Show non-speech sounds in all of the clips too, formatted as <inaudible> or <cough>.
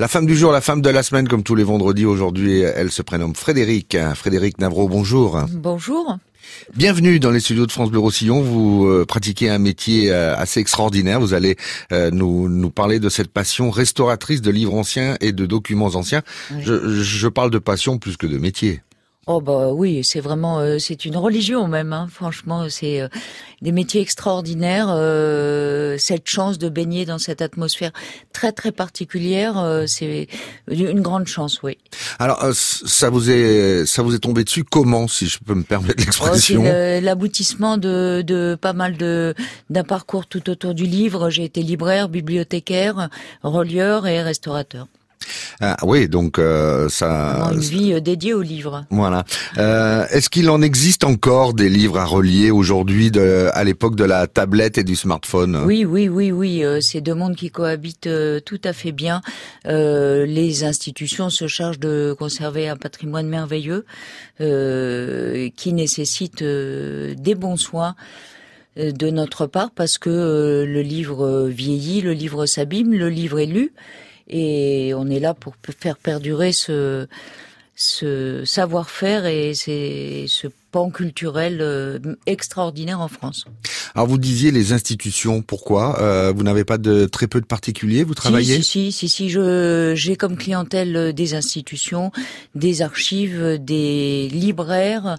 La femme du jour, la femme de la semaine, comme tous les vendredis aujourd'hui, elle se prénomme Frédéric. Frédéric Navro, bonjour. Bonjour. Bienvenue dans les studios de France Bleu Roussillon. Vous euh, pratiquez un métier euh, assez extraordinaire. Vous allez euh, nous, nous parler de cette passion restauratrice de livres anciens et de documents anciens. Je, je parle de passion plus que de métier. Oh bah oui, c'est vraiment euh, c'est une religion même. Hein. Franchement, c'est euh, des métiers extraordinaires. Euh, cette chance de baigner dans cette atmosphère très très particulière, c'est une grande chance, oui. Alors ça vous est ça vous est tombé dessus comment, si je peux me permettre l'expression oh, C'est l'aboutissement de, de pas mal de d'un parcours tout autour du livre. J'ai été libraire, bibliothécaire, relieur et restaurateur. Ah, oui, donc euh, ça. Une vie euh, dédiée aux livres. Voilà. Euh, Est-ce qu'il en existe encore des livres à relier aujourd'hui, à l'époque de la tablette et du smartphone? Oui, oui, oui, oui. Euh, c'est deux mondes qui cohabitent euh, tout à fait bien. les institutions se chargent de conserver un patrimoine merveilleux qui nécessite des bons soins de notre part parce que le livre vieillit, le livre s'abîme, le livre est lu et on est là pour faire perdurer ce, ce savoir-faire et ce pan culturel euh, extraordinaire en France. Alors vous disiez les institutions, pourquoi euh, Vous n'avez pas de très peu de particuliers, vous travaillez Si, si, si, si, je j'ai comme clientèle des institutions, des archives, des libraires,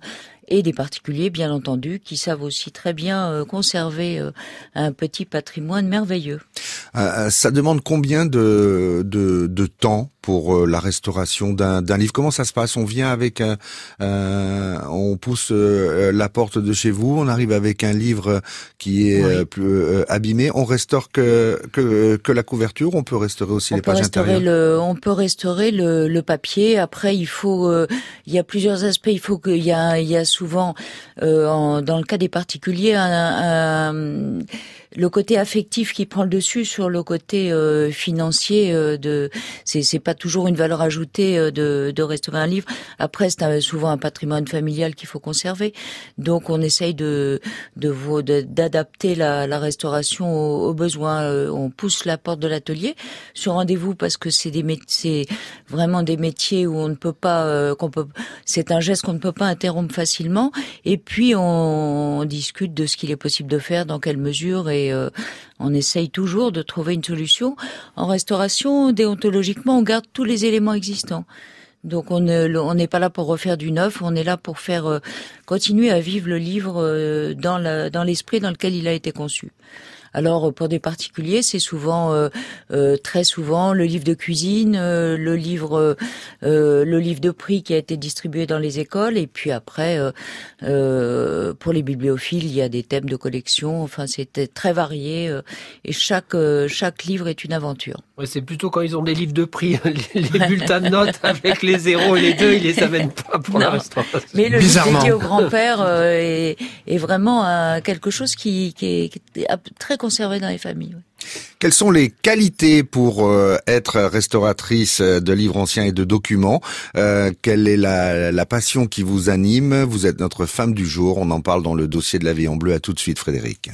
et des particuliers, bien entendu, qui savent aussi très bien euh, conserver euh, un petit patrimoine merveilleux. Euh, ça demande combien de, de, temps pour la restauration d'un livre? Comment ça se passe? On vient avec un, on pousse la porte de chez vous, on arrive avec un livre qui est plus abîmé, on restaure que, que, que la couverture, on peut restaurer aussi les pages intérieures. Le, on peut restaurer le, le papier. Après, il faut, il y a plusieurs aspects. Il faut qu'il y a, il y a souvent, euh, en, dans le cas des particuliers, un, un le côté affectif qui prend le dessus sur le côté euh, financier euh, de c'est c'est pas toujours une valeur ajoutée euh, de de restaurer un livre après c'est souvent un patrimoine familial qu'il faut conserver donc on essaye de d'adapter la, restauration aux, besoins on pousse la porte de l'atelier sur rendez-vous parce que c'est des vraiment des métiers où on ne peut pas peut c'est un geste qu'on ne peut pas interrompre facilement et puis on, on discute de ce qu'il est possible de faire dans quelle mesure et euh, on essaye toujours de trouver une solution. En restauration, déontologiquement, on garde tous les éléments existants. Donc on n'est pas là pour refaire du neuf, on est là pour faire euh, continuer à vivre le livre euh, dans l'esprit dans lequel il a été conçu. Alors pour des particuliers, c'est souvent, euh, euh, très souvent, le livre de cuisine, euh, le livre, le livre de prix qui a été distribué dans les écoles, et puis après, pour les bibliophiles, il y a des thèmes de collection. Enfin, c'était très varié, et chaque chaque livre est une aventure. Ouais, c'est plutôt quand ils ont des livres de prix, <laughs> les, bulletins de notes <laughs> avec les zéros et les deux, ils les amènent pas pour l'instant. Mais le livre dédié au grand-père est, est, vraiment quelque chose qui, qui est très dans les familles. Quelles sont les qualités pour euh, être restauratrice de livres anciens et de documents? Euh, Quelle est la, la, passion qui vous anime? Vous êtes notre femme du jour. On en parle dans le dossier de la vie en bleu. À tout de suite, Frédéric.